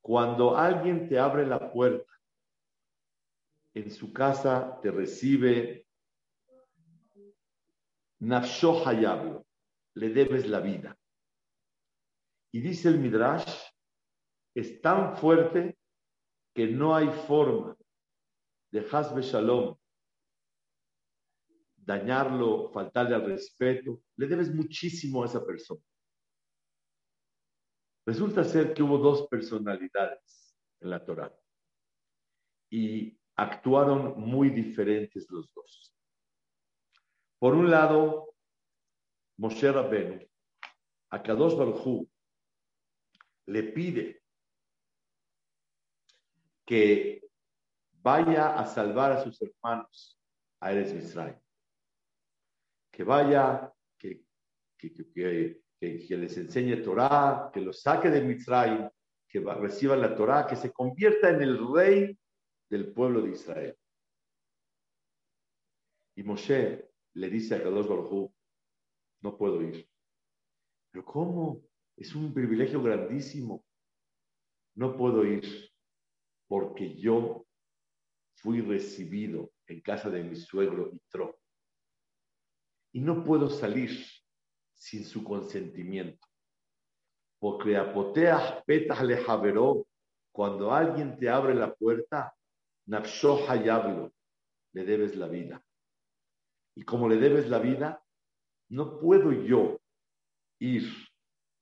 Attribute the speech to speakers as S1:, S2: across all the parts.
S1: Cuando alguien te abre la puerta, en su casa te recibe, Nafsho Hayablo, le debes la vida. Y dice el Midrash, es tan fuerte que no hay forma de Hasbe Shalom dañarlo, faltarle al respeto, le debes muchísimo a esa persona. Resulta ser que hubo dos personalidades en la Torah y actuaron muy diferentes los dos. Por un lado, Moshe Rabbeinu, a Kadosh Baruj le pide que vaya a salvar a sus hermanos a Eres Misraim que vaya, que, les enseñe Torah, que los saque de Mitzrayim, que reciba la Torah, que se convierta en el rey del pueblo de Israel. Y Moshe le dice a Kadosh Baruj no puedo ir. Pero ¿cómo? Es un privilegio grandísimo. No puedo ir porque yo fui recibido en casa de mi suegro Itro y no puedo salir sin su consentimiento. Porque apoteas petas le cuando alguien te abre la puerta, nafsho hayablo, le debes la vida. Y como le debes la vida, no puedo yo ir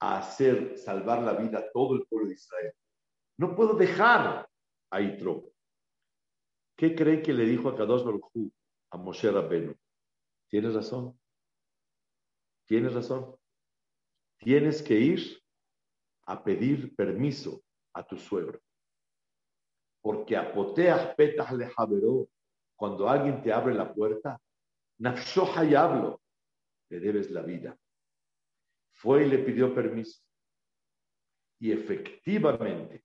S1: a hacer salvar la vida a todo el pueblo de Israel. No puedo dejar a Itro. ¿Qué cree que le dijo a Kadosh Baruj a Moshe Rabbeinu? Tienes razón. Tienes razón. Tienes que ir a pedir permiso a tu suegro. Porque apoteas petas le cuando alguien te abre la puerta, nafshoha y hablo, le debes la vida. Fue y le pidió permiso. Y efectivamente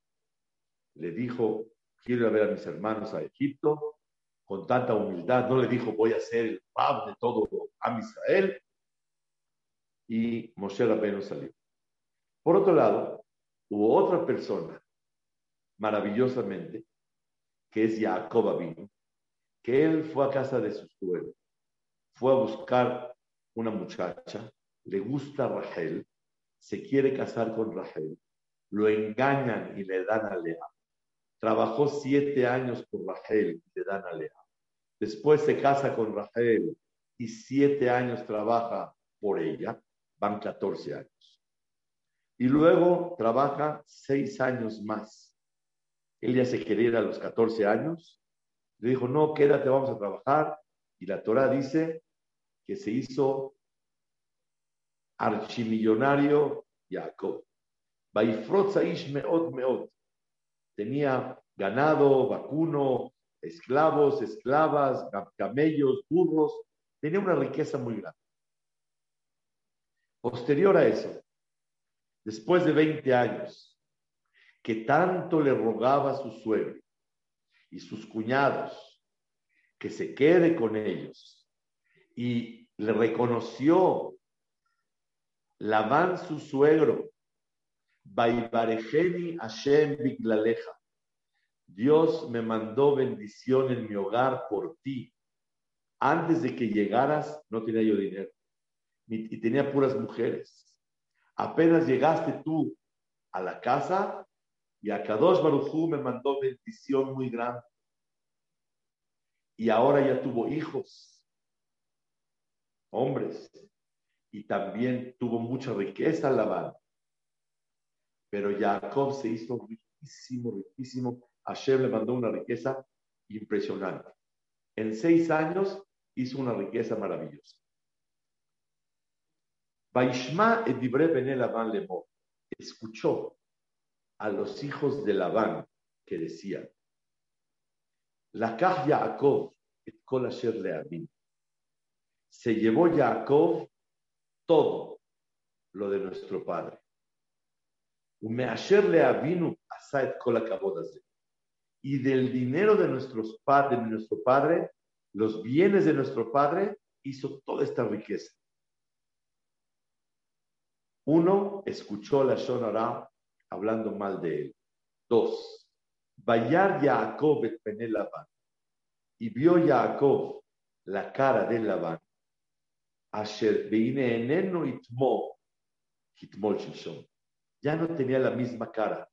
S1: le dijo, quiero ir a ver a mis hermanos a Egipto, con tanta humildad, no le dijo, voy a ser el padre de todo a Israel, y Moshe Rabbeinu salió. Por otro lado, hubo otra persona, maravillosamente, que es Jacob Abino, que él fue a casa de su suegro, fue a buscar una muchacha, le gusta Rachel, se quiere casar con Rachel, lo engañan y le dan a Lea. Trabajó siete años por Rachel y le dan a Lea. Después se casa con Rachel y siete años trabaja por ella van 14 años. Y luego trabaja seis años más. Él ya se quería ir a los 14 años. Le dijo, no, quédate, vamos a trabajar. Y la Torah dice que se hizo archimillonario Jacob. meot. Tenía ganado, vacuno, esclavos, esclavas, camellos, burros. Tenía una riqueza muy grande. Posterior a eso, después de 20 años, que tanto le rogaba su suegro y sus cuñados que se quede con ellos y le reconoció Labán su suegro, Baibarejeni Hashem Biglaleja. Dios me mandó bendición en mi hogar por ti. Antes de que llegaras, no tenía yo dinero y tenía puras mujeres. Apenas llegaste tú a la casa y a Kadosh Barujú me mandó bendición muy grande. Y ahora ya tuvo hijos, hombres, y también tuvo mucha riqueza Labán. Pero Jacob se hizo riquísimo, riquísimo. Hashem le mandó una riqueza impresionante. En seis años hizo una riqueza maravillosa. Vaishma edibre bene Labán lemor. Escuchó a los hijos de Labán que decían, la Yaakov et kol asher leavin. Se llevó Jacob todo lo de nuestro padre. Umeasher leavinu asa et kol y del dinero de, nuestros de nuestro padre, los bienes de nuestro padre, hizo toda esta riqueza. Uno, escuchó la Shonara hablando mal de él. Dos, Bayar Jacob et Labán. Y vio Jacob la cara de Labán. Asher veine eneno itmo, hitmol Ya no tenía la misma cara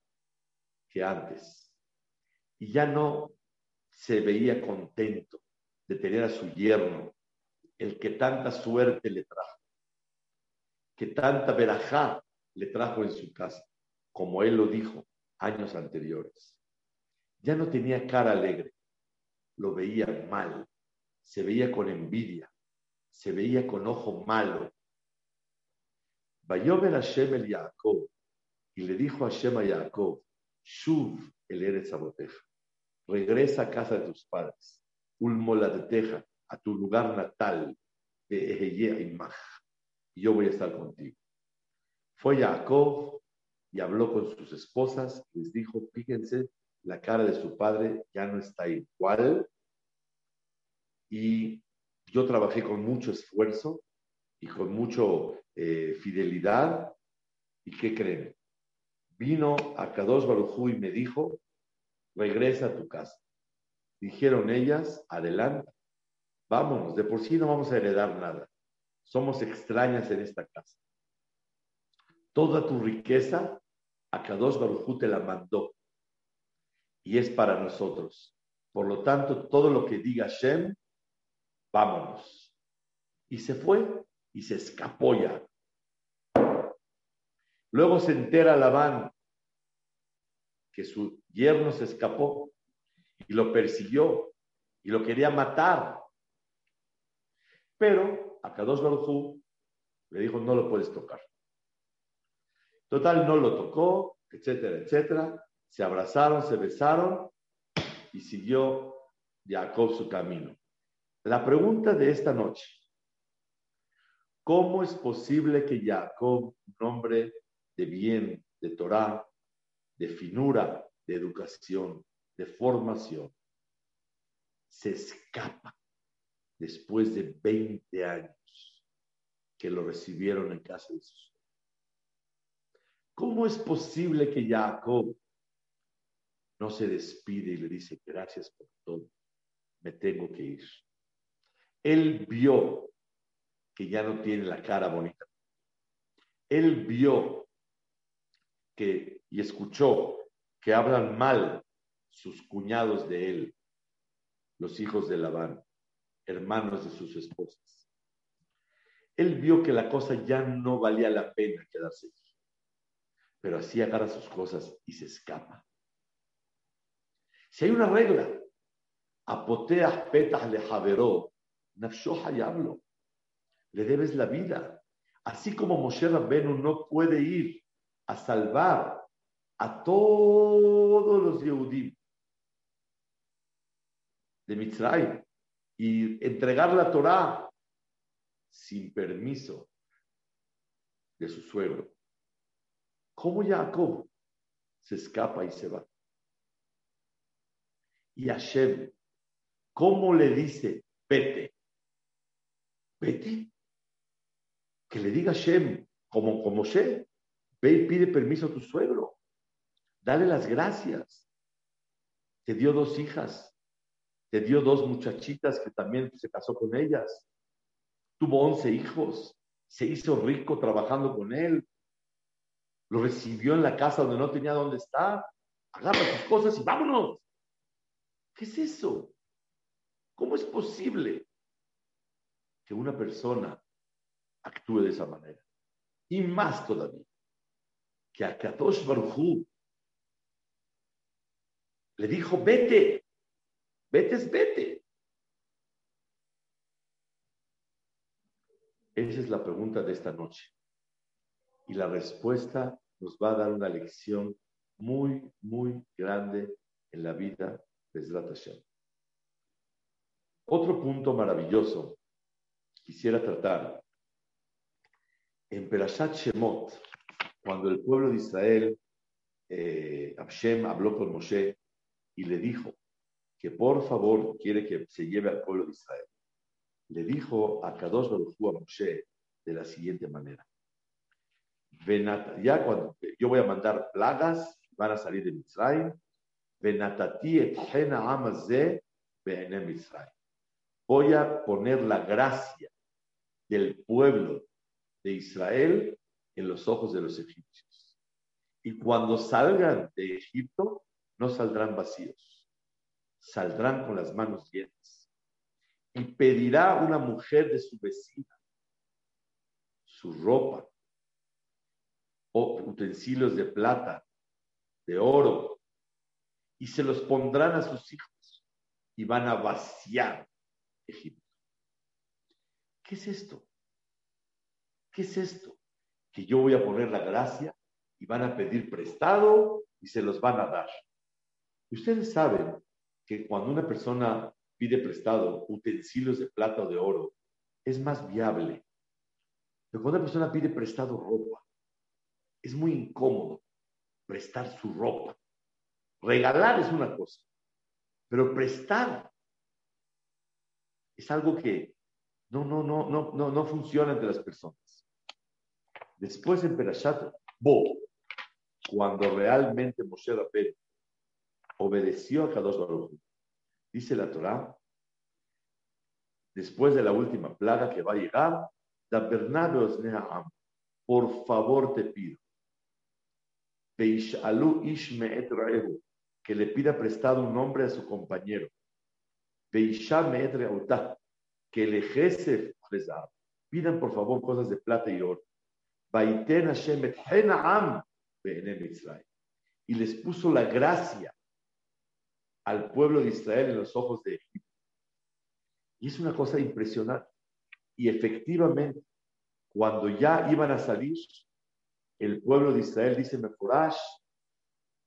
S1: que antes y ya no se veía contento de tener a su yerno, el que tanta suerte le trajo, que tanta verajá le trajo en su casa, como él lo dijo años anteriores. Ya no tenía cara alegre, lo veía mal, se veía con envidia, se veía con ojo malo. A Hashem el Jacob y le dijo a Hashem a Jacob, Shuv el Eretz Aboteja. Regresa a casa de tus padres. Ulmola de Teja, a tu lugar natal de Imaj. Y yo voy a estar contigo. Fue Jacob y habló con sus esposas. Les dijo: Fíjense, la cara de su padre ya no está igual. Y yo trabajé con mucho esfuerzo y con mucha eh, fidelidad. ¿Y qué creen? Vino a Kadosh Barujú y me dijo, regresa a tu casa. Dijeron ellas, adelante, vámonos, de por sí no vamos a heredar nada. Somos extrañas en esta casa. Toda tu riqueza, a Kadosh Barujú te la mandó y es para nosotros. Por lo tanto, todo lo que diga Shem, vámonos. Y se fue y se escapó ya. Luego se entera Labán que su yerno se escapó y lo persiguió y lo quería matar. Pero a Kadosh Baruj le dijo, no lo puedes tocar. Total, no lo tocó, etcétera, etcétera. Se abrazaron, se besaron y siguió Jacob su camino. La pregunta de esta noche, ¿cómo es posible que Jacob, un hombre de bien, de Torah, de finura, de educación, de formación, se escapa después de 20 años que lo recibieron en casa de sus ¿Cómo es posible que Jacob no se despide y le dice gracias por todo? Me tengo que ir. Él vio que ya no tiene la cara bonita. Él vio que y escuchó que hablan mal sus cuñados de él, los hijos de Labán, hermanos de sus esposas. Él vio que la cosa ya no valía la pena quedarse allí, pero así agarra sus cosas y se escapa. Si hay una regla, apoteas petas le javeró, hablo, le debes la vida. Así como Moshe Rabbenu no puede ir a salvar a todos los Yehudim de Mitzray y entregar la Torah sin permiso de su suegro. ¿Cómo Jacob se escapa y se va? Y Hashem, ¿cómo le dice, vete? Vete. Que le diga Hashem, como, como Ve y pide permiso a tu suegro. Dale las gracias. Te dio dos hijas, te dio dos muchachitas que también se casó con ellas. Tuvo once hijos, se hizo rico trabajando con él. Lo recibió en la casa donde no tenía dónde estar. Agarra sus cosas y vámonos. ¿Qué es eso? ¿Cómo es posible que una persona actúe de esa manera? Y más todavía, que a Kadosh Baruj le dijo, vete, vete vete. Esa es la pregunta de esta noche. Y la respuesta nos va a dar una lección muy, muy grande en la vida de Zrat Otro punto maravilloso quisiera tratar. En Perashat Shemot, cuando el pueblo de Israel, eh, habló con Moshe y le dijo que por favor quiere que se lleve al pueblo de Israel, le dijo a Kadosh Baruj a Moshe de la siguiente manera. Ya cuando yo voy a mandar plagas, van a salir de Mitzrayim, Voy a poner la gracia del pueblo de Israel en los ojos de los egipcios. Y cuando salgan de Egipto, no saldrán vacíos, saldrán con las manos llenas. Y pedirá una mujer de su vecina su ropa, o utensilios de plata, de oro, y se los pondrán a sus hijos y van a vaciar Egipto. ¿Qué es esto? ¿Qué es esto? Que yo voy a poner la gracia y van a pedir prestado y se los van a dar. Ustedes saben que cuando una persona pide prestado utensilios de plata o de oro, es más viable. Pero cuando una persona pide prestado ropa, es muy incómodo prestar su ropa. Regalar es una cosa, pero prestar es algo que no, no, no, no, no, no funciona entre las personas. Después en Perashat Bo, cuando realmente Moshe Rabbeinu obedeció a Kadosh Baruch dice la Torah, después de la última plaga que va a llegar, por favor te pido, que le pida prestado un nombre a su compañero. Que le jese Pidan por favor cosas de plata y oro. Y les puso la gracia al pueblo de Israel en los ojos de Egipto. Y es una cosa impresionante. Y efectivamente, cuando ya iban a salir, el pueblo de Israel dice Meforash,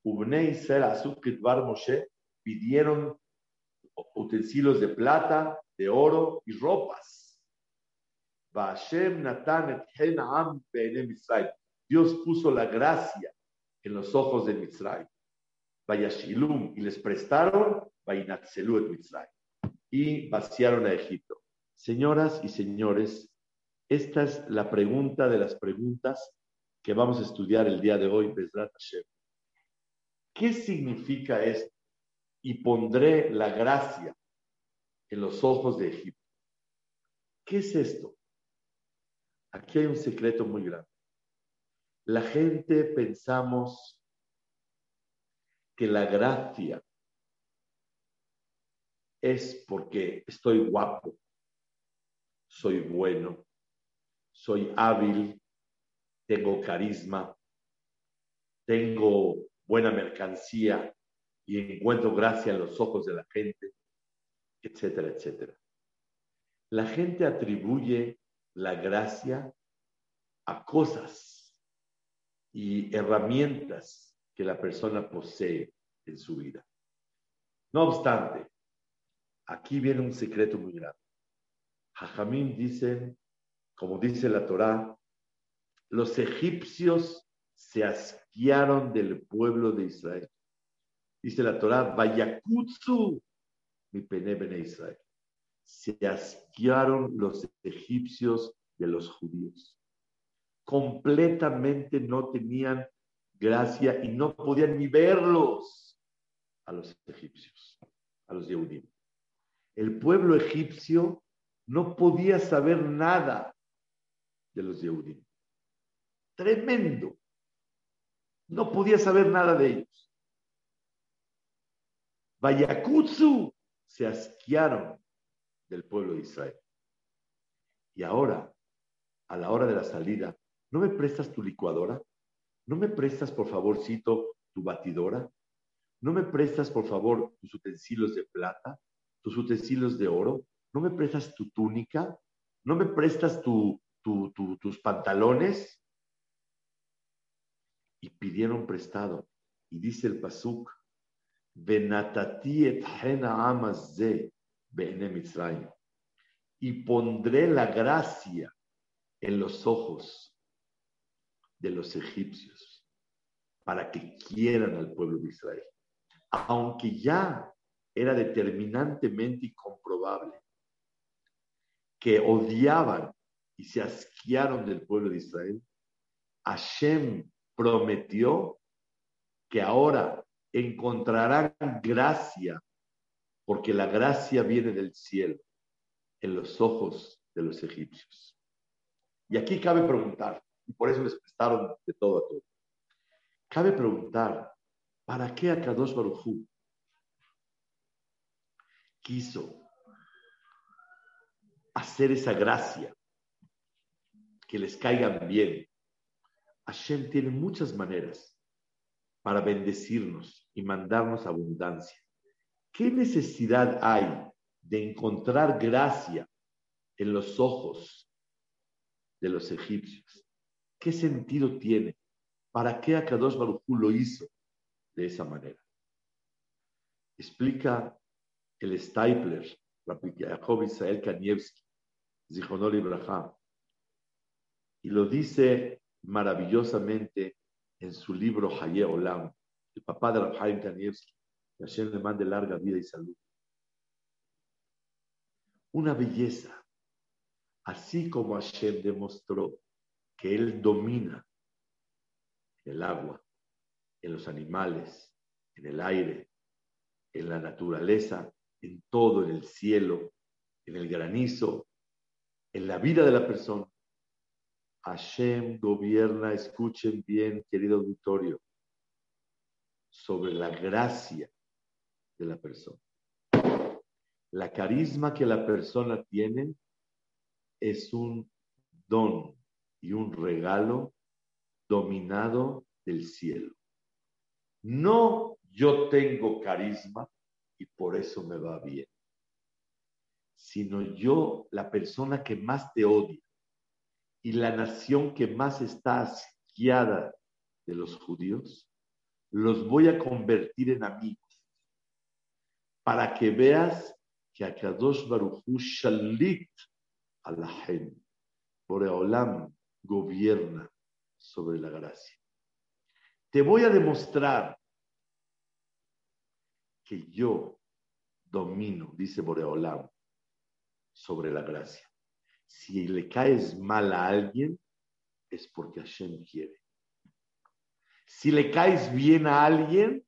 S1: Ubne Israel Bar Moshe, pidieron utensilios de plata, de oro y ropas. Dios puso la gracia en los ojos de Mitzray. Vayashilum, y les prestaron, et. Y vaciaron a Egipto. Señoras y señores, esta es la pregunta de las preguntas que vamos a estudiar el día de hoy, Bezrat Hashem. ¿Qué significa esto? Y pondré la gracia en los ojos de Egipto. ¿Qué es esto? Aquí hay un secreto muy grande. La gente pensamos que la gracia es porque estoy guapo, soy bueno, soy hábil, tengo carisma, tengo buena mercancía y encuentro gracia en los ojos de la gente, etcétera, etcétera. La gente atribuye la gracia a cosas y herramientas que la persona posee en su vida. No obstante, aquí viene un secreto muy grande. Jajamín dicen, como dice la Torá, los egipcios se asquearon del pueblo de Israel. Dice la Torá, Vayakutsu, mi pene Israel. Se asquearon los egipcios de los judíos. Completamente no tenían gracia y no podían ni verlos a los egipcios, a los Yehudim. El pueblo egipcio no podía saber nada de los Yehudim. Tremendo. No podía saber nada de ellos. Vayakutsu se asquearon del pueblo de Israel. Y ahora, a la hora de la salida, ¿no me prestas tu licuadora? ¿No me prestas, por favorcito, tu batidora? ¿No me prestas, por favor, tus utensilios de plata, tus utensilios de oro? ¿No me prestas tu túnica? ¿No me prestas tu, tus pantalones? y pidieron prestado. Y dice el Pasuk, y pondré la gracia en los ojos de los egipcios para que quieran al pueblo de Israel. Aunque ya era determinantemente y comprobable que odiaban y se asquearon del pueblo de Israel, Hashem prometió que ahora encontrarán gracia, porque la gracia viene del cielo, en los ojos de los egipcios. Y aquí cabe preguntar, y por eso les prestaron de todo a todo. Cabe preguntar, ¿para qué Akadosh Barujú quiso hacer esa gracia que les caigan bien. Hashem tiene muchas maneras para bendecirnos y mandarnos abundancia. ¿Qué necesidad hay de encontrar gracia en los ojos de los egipcios? ¿Qué sentido tiene? ¿Para qué Akadosh Baruj lo hizo de esa manera? Explica el Stapler, Jacob Israel Kanievski, Zichonol Ibrahim, y lo dice maravillosamente en su libro Haye Olam, el papá de Rabhaim Kanievski, que Hashem le mande larga vida y salud. Una belleza, así como Hashem demostró que Él domina el agua, en los animales, en el aire, en la naturaleza, en todo, en el cielo, en el granizo, en la vida de la persona. Hashem gobierna, escuchen bien, querido auditorio, sobre la gracia de la persona. La carisma que la persona tiene es un don y un regalo dominado del cielo. No yo tengo carisma y por eso me va bien, sino yo, la persona que más te odia, y la nación que más está asqueada de los judíos, los voy a convertir en amigos para que veas que Akadosh Baruchu Shalit Alahem, Boreolam gobierna sobre la gracia. Te voy a demostrar que yo domino, dice Boreolam, sobre la gracia. Si le caes mal a alguien, es porque Hashem quiere. Si le caes bien a alguien,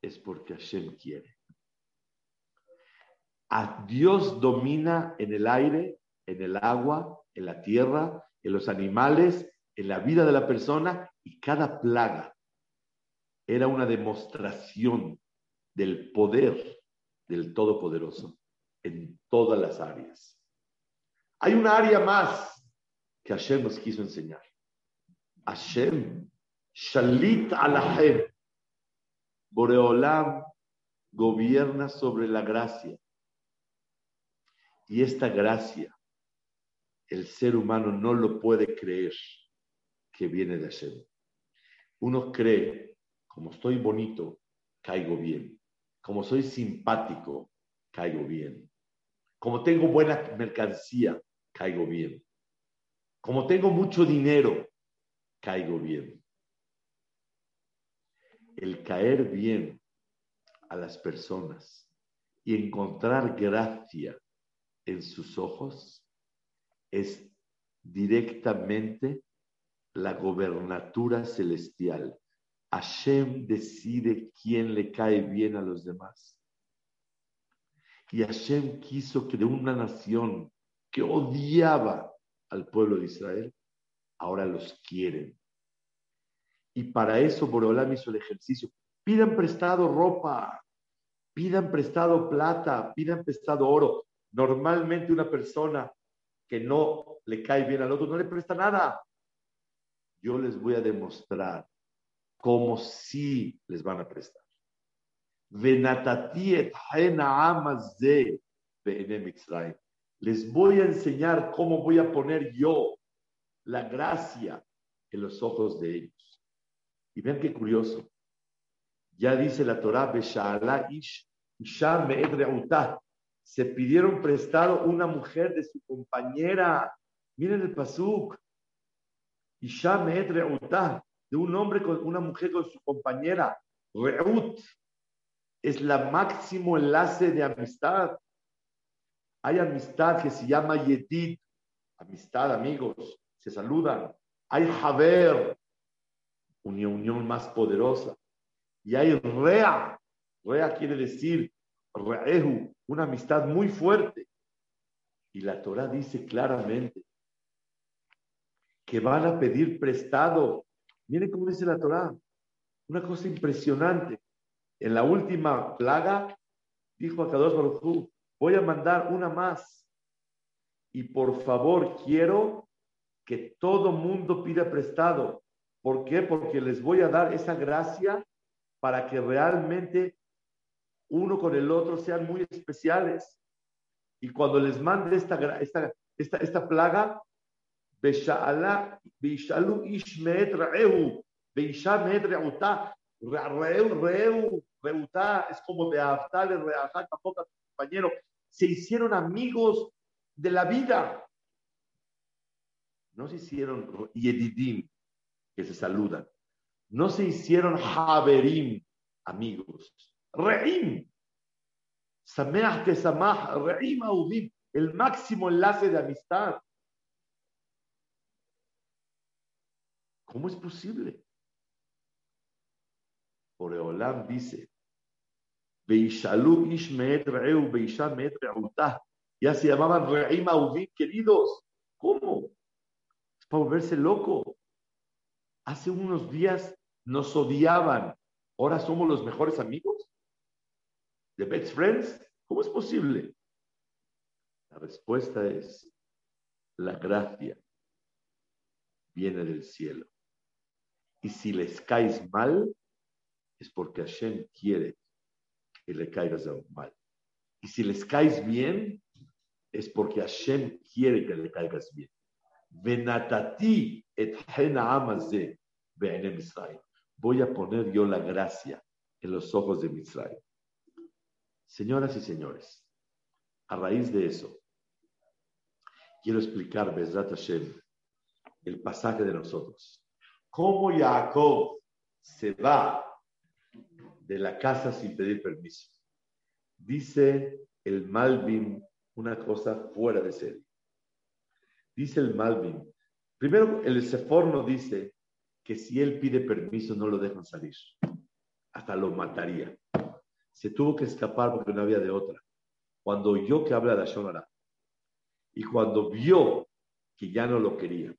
S1: es porque Hashem quiere. A Dios domina en el aire, en el agua, en la tierra, en los animales, en la vida de la persona y cada plaga era una demostración del poder del Todopoderoso en todas las áreas. Hay una área más que Hashem nos quiso enseñar. Hashem, Shalit Alahem, Boreolam gobierna sobre la gracia. Y esta gracia, el ser humano no lo puede creer que viene de Hashem. Uno cree, como estoy bonito, caigo bien. Como soy simpático, caigo bien. Como tengo buena mercancía, caigo bien. Como tengo mucho dinero, caigo bien. El caer bien a las personas y encontrar gracia en sus ojos es directamente la gobernatura celestial. Hashem decide quién le cae bien a los demás. Y Hashem quiso que de una nación que odiaba al pueblo de Israel, ahora los quieren. Y para eso Borolam hizo el ejercicio. Pidan prestado ropa, pidan prestado plata, pidan prestado oro. Normalmente una persona que no le cae bien al otro no le presta nada. Yo les voy a demostrar cómo sí les van a prestar. Les voy a enseñar cómo voy a poner yo la gracia en los ojos de ellos. Y vean qué curioso. Ya dice la Torah, ish, se pidieron prestado una mujer de su compañera. Miren el pasuk. Isha de un hombre con una mujer con su compañera. Reut es la máximo enlace de amistad. Hay amistad que se llama Yedid, amistad, amigos, se saludan. Hay Haber, una unión más poderosa. Y hay Rea, Rea quiere decir Una amistad muy fuerte. Y la Torah dice claramente que van a pedir prestado. Miren cómo dice la Torah. Una cosa impresionante. En la última plaga, dijo a Kadosh Baruj voy a mandar una más. Y por favor, quiero que todo mundo pida prestado. ¿Por qué? Porque les voy a dar esa gracia para que realmente uno con el otro sean muy especiales. Y cuando les mande esta, esta, esta, esta plaga, es como de a tu compañero. Se hicieron amigos de la vida. No se hicieron yedidim, que se saludan. No se hicieron haberim, amigos. Reim. Sameach que samach, reim El máximo enlace de amistad. ¿Cómo es posible? Oreolam dice, ya se llamaban Re'im Auvim, queridos. ¿Cómo? Es para volverse loco. Hace unos días nos odiaban. ¿Ahora somos los mejores amigos? ¿The best friends? ¿Cómo es posible? La respuesta es, la gracia viene del cielo. Y si les caes mal, es porque Hashem quiere que le caigas mal. Y si les caes bien, es porque Hashem quiere que le caigas bien. Venatati et Voy a poner yo la gracia en los ojos de Misraim. Señoras y señores, a raíz de eso, quiero explicar, Bezrat Hashem, el pasaje de nosotros. Cómo Jacob se va de la casa sin pedir permiso. Dice el Malvin una cosa fuera de serie. Dice el Malvin, primero el Seforno dice que si él pide permiso no lo dejan salir, hasta lo mataría. Se tuvo que escapar porque no había de otra. Cuando oyó que habla de Ashonara y cuando vio que ya no lo quería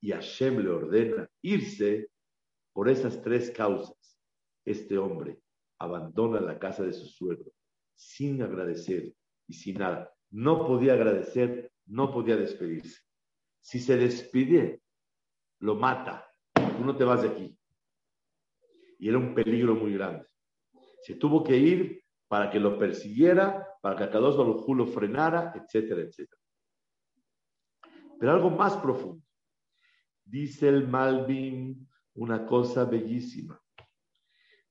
S1: y Hashem le ordena irse por esas tres causas, este hombre abandona la casa de su suegro sin agradecer y sin nada. No podía agradecer, no podía despedirse. Si se despide, lo mata. Tú no te vas de aquí. Y era un peligro muy grande. Se tuvo que ir para que lo persiguiera, para que Akados Baruj lo frenara, etcétera, etcétera. Pero algo más profundo. Dice el Malvin una cosa bellísima.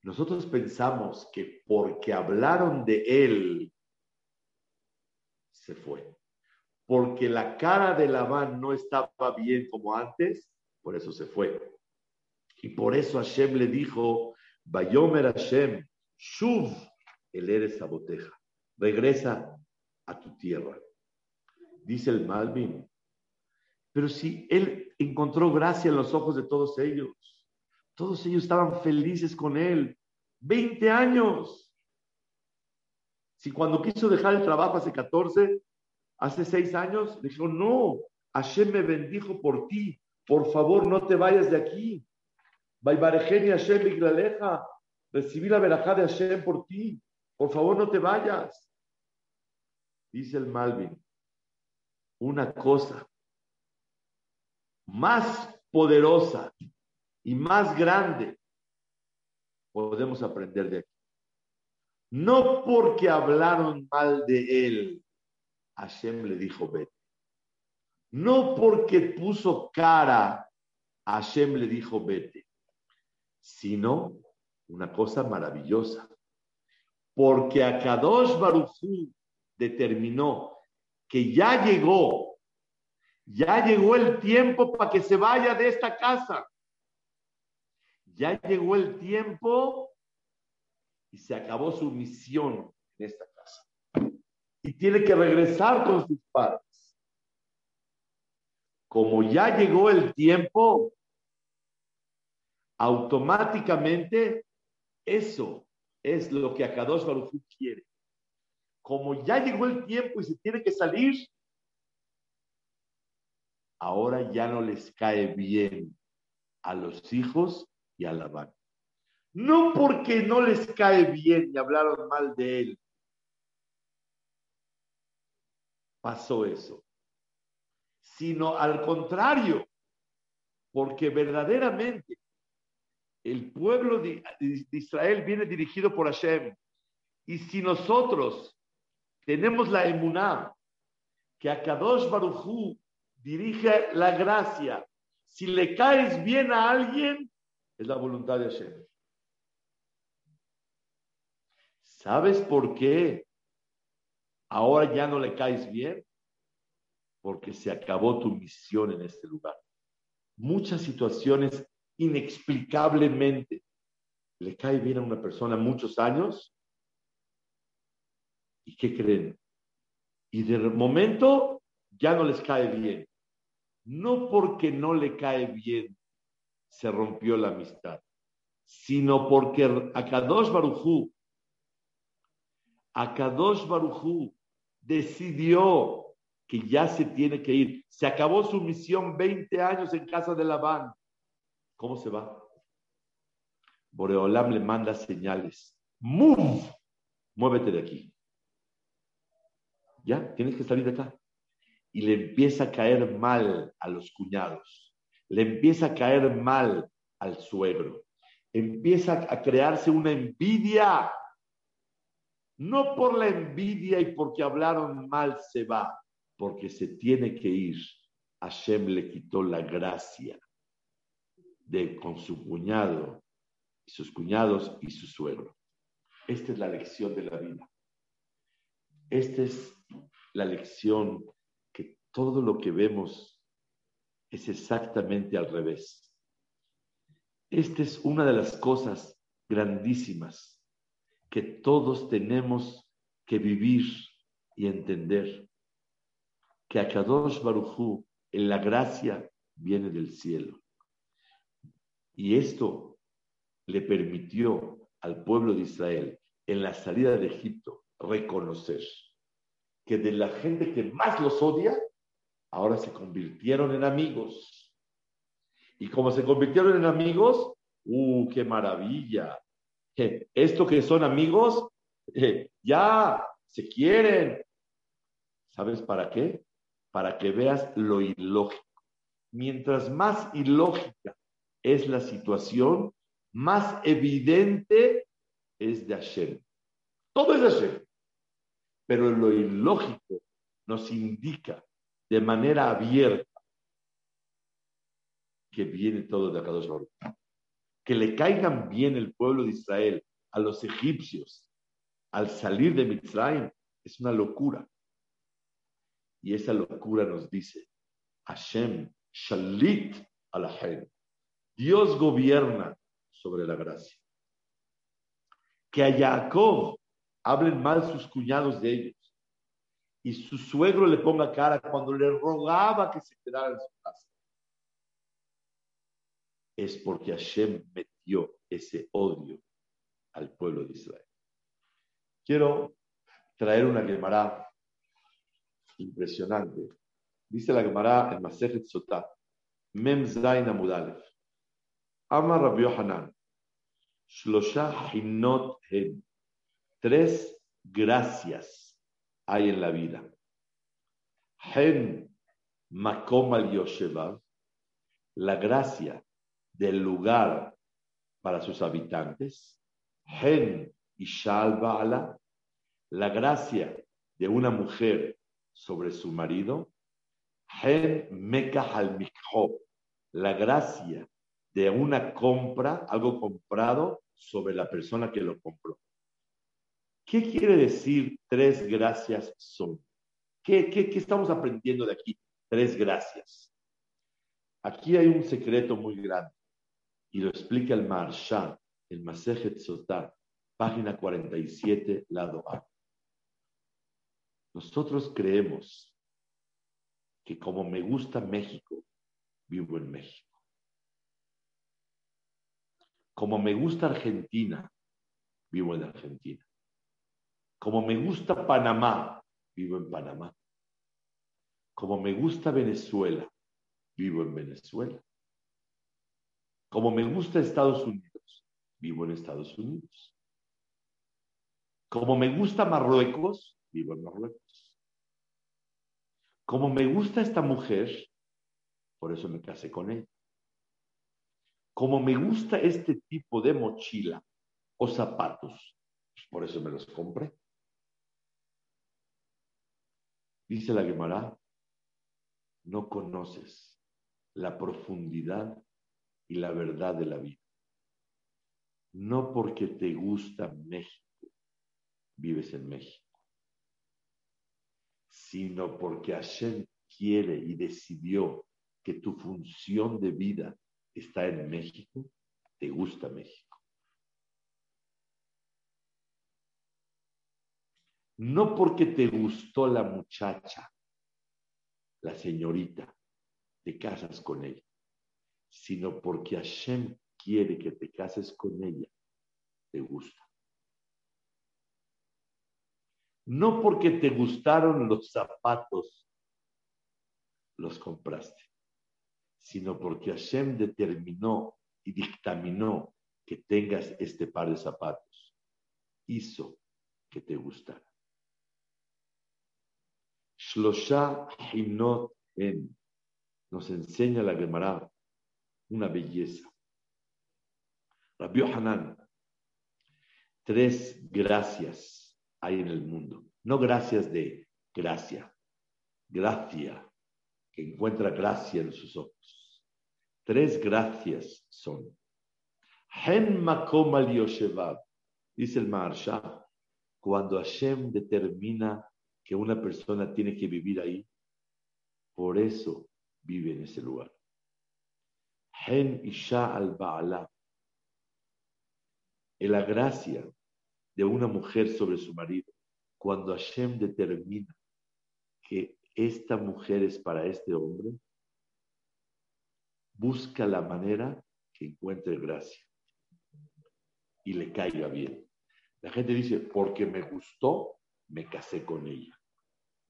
S1: Nosotros pensamos que porque hablaron de él, se fue. Porque la cara de Labán no estaba bien como antes, por eso se fue. Y por eso Hashem le dijo, Bayomer Hashem, Shuv, el eres saboteja, regresa a tu tierra. Dice el Malvin. Pero si él encontró gracia en los ojos de todos ellos, todos ellos estaban felices con él. 20 años. Si cuando quiso dejar el trabajo hace 14, hace 6 años, dijo, no, Hashem me bendijo por ti. Por favor, no te vayas de aquí. Hashem Recibí la verajá de Hashem por ti. Por favor, no te vayas. Dice el Malvin, una cosa más poderosa y más grande podemos aprender de aquí. No porque hablaron mal de él, Hashem le dijo vete. No porque puso cara, Hashem le dijo vete. sino una cosa maravillosa. Porque Akadosh Baruchú determinó que ya llegó, ya llegó el tiempo para que se vaya de esta casa. Ya llegó el tiempo y se acabó su misión en esta casa. Y tiene que regresar con sus padres. Como ya llegó el tiempo, automáticamente eso es lo que Akadosh Baruch quiere. Como ya llegó el tiempo y se tiene que salir, ahora ya no les cae bien a los hijos y a la vaca. No porque no les cae bien y hablaron mal de él. Pasó eso. Sino al contrario, porque verdaderamente el pueblo de, Israel viene dirigido por Hashem. Y si nosotros tenemos la emuná que a Kadosh Baruchú dirige la gracia, si le caes bien a alguien, es la voluntad de Hashem. ¿Sabes por qué ahora ya no le caes bien? Porque se acabó tu misión en este lugar. Muchas situaciones inexplicablemente le cae bien a una persona muchos años. ¿Y qué creen? Y de momento ya no les cae bien. No porque no le cae bien se rompió la amistad, sino porque Akadosh Barujú, Akadosh Barujú decidió que ya se tiene que ir. Se acabó su misión 20 años en casa de Labán. ¿Cómo se va? Boreolam le manda señales. Move, muévete de aquí. Ya, tienes que salir de acá. Y le empieza a caer mal a los cuñados. Le empieza a caer mal al suegro. Empieza a crearse una envidia. No por la envidia y porque hablaron mal se va, porque se tiene que ir. Hashem le quitó la gracia de, con su cuñado, sus cuñados y su suegro. Esta es la lección de la vida. Esta es la lección que todo lo que vemos es exactamente al revés. Esta es una de las cosas grandísimas que todos tenemos que vivir y entender. Que Akadosh Barujú en la gracia viene del cielo. Y esto le permitió al pueblo de Israel en la salida de Egipto reconocer que de la gente que más los odia, ahora se convirtieron en amigos. Y como se convirtieron en amigos, ¡uh, qué maravilla! Esto que son amigos, ya se quieren. ¿Sabes para qué? Para que veas lo ilógico. Mientras más ilógica es la situación, más evidente es de Hashem. Todo es Hashem. Pero lo ilógico nos indica de manera abierta que viene todo de Akadosh Baruch. Que le caigan bien el pueblo de Israel a los egipcios al salir de Mitzrayim es una locura. Y esa locura nos dice, Hashem shalit a la gente. Dios gobierna sobre la gracia. Que a Jacob hablen mal sus cuñados de ellos y su suegro le ponga cara cuando le rogaba que se quedara en su casa. Es porque Hashem metió ese odio al pueblo de Israel. Quiero traer una Gemara impresionante. Dice la Gemara en Masejet Sotah, Mem Zain Amudalef. Amar Rabbi Yohanan. Shlosha Hinot Hen. Tres gracias hay en la vida. Hen Makom al Yoshevav. La gracia del lugar para sus habitantes. Hen Ishal Baala. La gracia de una mujer sobre su marido. Hen Mekah al. La gracia de una compra, algo comprado, sobre la persona que lo compró. ¿Qué quiere decir tres gracias son? ¿Qué, qué, estamos aprendiendo de aquí? Tres gracias. Aquí hay un secreto muy grande y lo explica el Marsha, el Masejet Sotá, página 47, lado A. Nosotros creemos que como me gusta México, vivo en México. Como me gusta Argentina, vivo en Argentina. Como me gusta Panamá, vivo en Panamá. Como me gusta Venezuela, vivo en Venezuela. Como me gusta Estados Unidos, vivo en Estados Unidos. Como me gusta Marruecos, vivo en Marruecos. Como me gusta esta mujer, por eso me casé con ella. Como me gusta este tipo de mochila o zapatos, pues por eso me los compré. Dice la Gemara, no conoces la profundidad y la verdad de la vida. No porque te gusta México, vives en México, sino porque Hashem quiere y decidió que tu función de vida está en México, te gusta México. No porque te gustó la muchacha, la señorita, te casas con ella, sino porque Hashem quiere que te cases con ella, te gusta. No porque te gustaron los zapatos, los compraste, sino porque Hashem determinó y dictaminó que tengas este par de zapatos. Hizo que te gustara. Shlosha Hinot En nos enseña la Gemara una belleza. Rabbi Hanan, tres gracias hay en el mundo. No gracias de gracia, gracia, que encuentra gracia en sus ojos. Tres gracias son. Hen makom al dice el Maharsha, cuando Hashem determina que una persona tiene que vivir ahí, por eso vive en ese lugar. Hen Isha al Ba'ala. La gracia de una mujer sobre su marido, cuando Hashem determina que esta mujer es para este hombre, busca la manera que encuentre gracia y le caiga bien. La gente dice, porque me gustó, me casé con ella.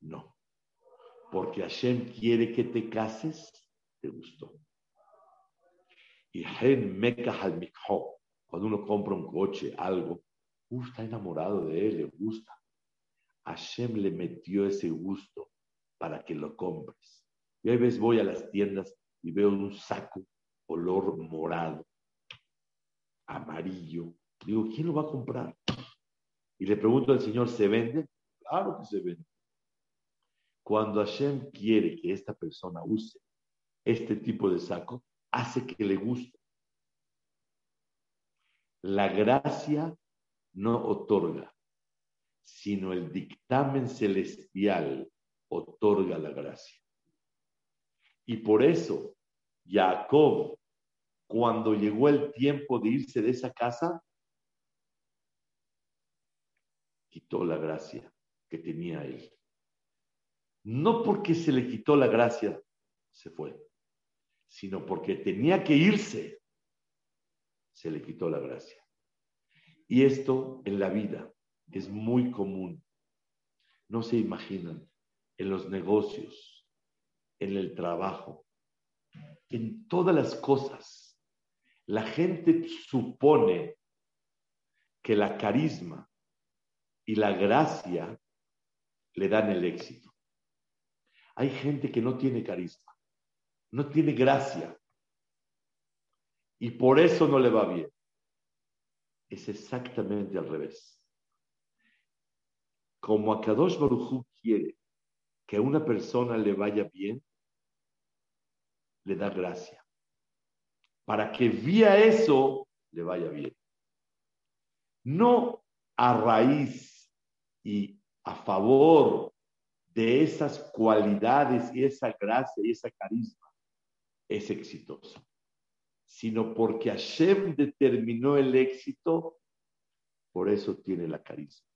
S1: No, porque Hashem quiere que te cases, te gustó. Y cuando uno compra un coche, algo, está enamorado de él, le gusta. Hashem le metió ese gusto para que lo compres. Y a veces voy a las tiendas y veo un saco color morado, amarillo. Digo, ¿quién lo va a comprar? Y le pregunto al Señor, ¿se vende? Claro que se vende. Cuando Hashem quiere que esta persona use este tipo de saco, hace que le guste. La gracia no otorga, sino el dictamen celestial otorga la gracia. Y por eso, Jacob, cuando llegó el tiempo de irse de esa casa, quitó la gracia que tenía él. No porque se le quitó la gracia, se fue sino porque tenía que irse, se le quitó la gracia. Y esto en la vida es muy común. No se imaginan en los negocios, en el trabajo, en todas las cosas. La gente supone que la carisma y la gracia le dan el éxito. Hay gente que no tiene carisma no tiene gracia. Y por eso no le va bien. Es exactamente al revés. Como Akadosh Baruj quiere que a una persona le vaya bien, le da gracia para que vía eso le vaya bien. No a raíz y a favor de esas cualidades y esa gracia y esa carisma es exitoso, sino porque Hashem determinó el éxito, por eso tiene la carisma.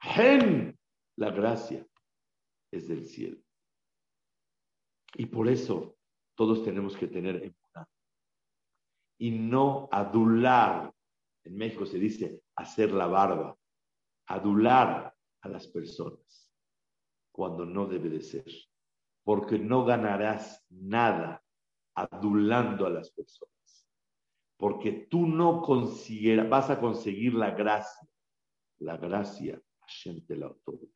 S1: Gen, la gracia, es del cielo. Y por eso todos tenemos que tener emuná. Y no adular. En México se dice hacer la barba. Adular a las personas cuando no debe de ser. Porque no ganarás nada adulando a las personas. Porque tú no consiguieras, vas a conseguir la gracia. La gracia, Hashem te la otorga.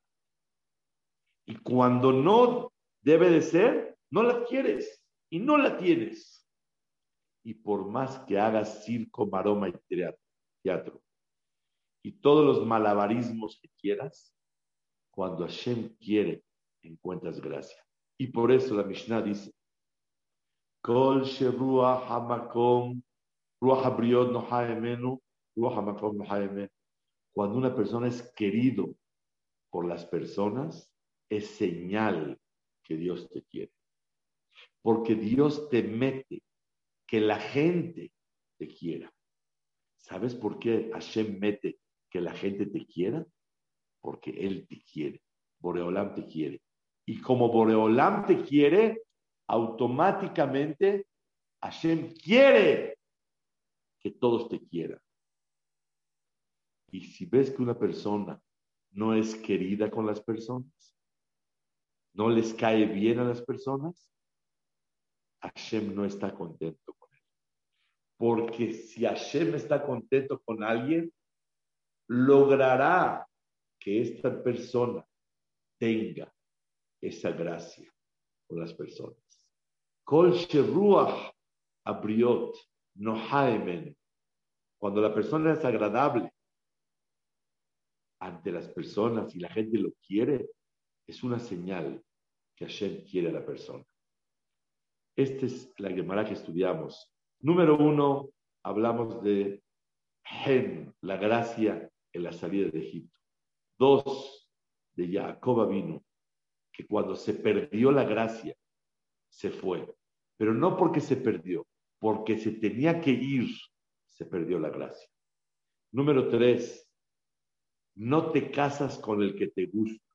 S1: Y cuando no debe de ser, no la quieres y no la tienes. Y por más que hagas circo, maroma y teatro, y todos los malabarismos que quieras, cuando Hashem quiere, encuentras gracia. Y por eso la Mishnah dice, Kol hamakom, Cuando una persona es querido por las personas, es señal que Dios te quiere. Porque Dios te mete que la gente te quiera. ¿Sabes por qué Hashem mete que la gente te quiera? Porque Él te quiere. Boreolam te quiere. Y como Boreolam te quiere, automáticamente Hashem quiere que todos te quieran. Y si ves que una persona no es querida con las personas, no les cae bien a las personas, Hashem no está contento con él. Porque si Hashem está contento con alguien, logrará que esta persona tenga esa gracia con las personas. Kol abriot no Cuando la persona es agradable ante las personas y la gente lo quiere, es una señal que Hashem quiere a la persona. Esta es la Gemara que estudiamos. Número uno, hablamos de Hen, la gracia en la salida de Egipto. Dos, de Jacob vino, que cuando se perdió la gracia, se fue. Pero no porque se perdió, porque se tenía que ir, se perdió la gracia. Número tres, no te casas con el que te gusta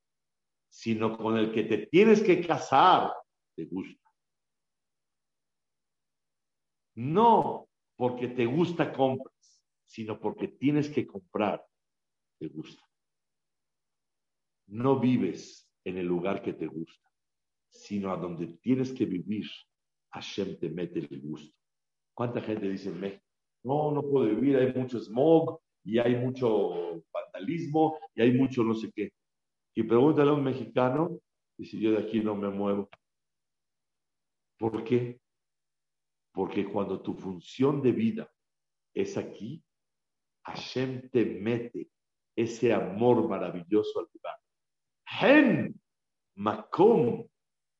S1: sino con el que te tienes que casar, te gusta. No porque te gusta compras, sino porque tienes que comprar, te gusta. No vives en el lugar que te gusta, sino a donde tienes que vivir, Hashem te mete el gusto. ¿Cuánta gente dice en México? No, no puedo vivir, hay mucho smog y hay mucho vandalismo y hay mucho no sé qué. Y pregúntale a un mexicano, y si yo de aquí no me muevo. ¿Por qué? Porque cuando tu función de vida es aquí, Hashem te mete ese amor maravilloso al lugar. Hen Makom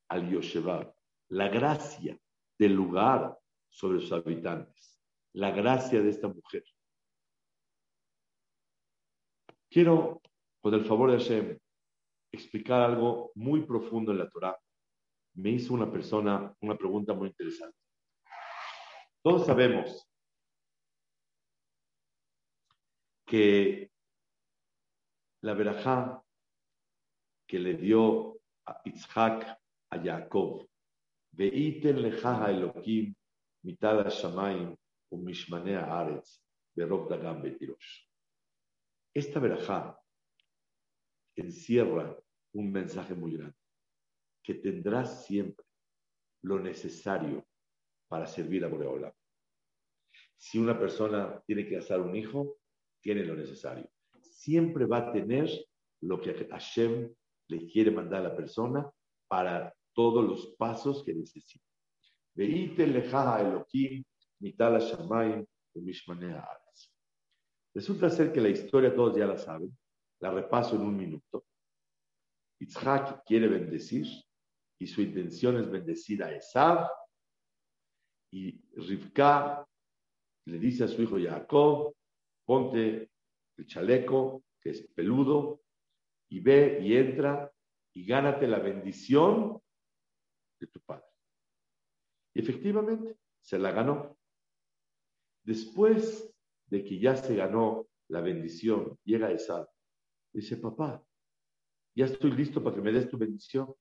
S1: al Yoshevar, la gracia del lugar sobre sus habitantes, la gracia de esta mujer. Quiero, con el favor de Hashem, explicar algo muy profundo en la Torah. Me hizo una persona una pregunta muy interesante. Todos sabemos que la verajá que le dio a Isaac a Jacob, Veiten leja Elohim mitad shamayim umishmane haaretz berok dagam betirosh. Esta verajá encierra un mensaje muy grande, que tendrás siempre lo necesario para servir a Boreola. Si una persona tiene que hacer un hijo, tiene lo necesario. Siempre va a tener lo que Hashem le quiere mandar a la persona para todos los pasos que necesita. Resulta ser que la historia todos ya la saben, la repaso en un minuto. Isaac quiere bendecir y su intención es bendecir a Esav Y Rivka le dice a su hijo Jacob, ponte el chaleco, que es peludo, y ve y entra y gánate la bendición de tu padre. Y efectivamente, se la ganó. Después de que ya se ganó la bendición, llega esa, dice, papá, ya estoy listo para que me des tu bendición.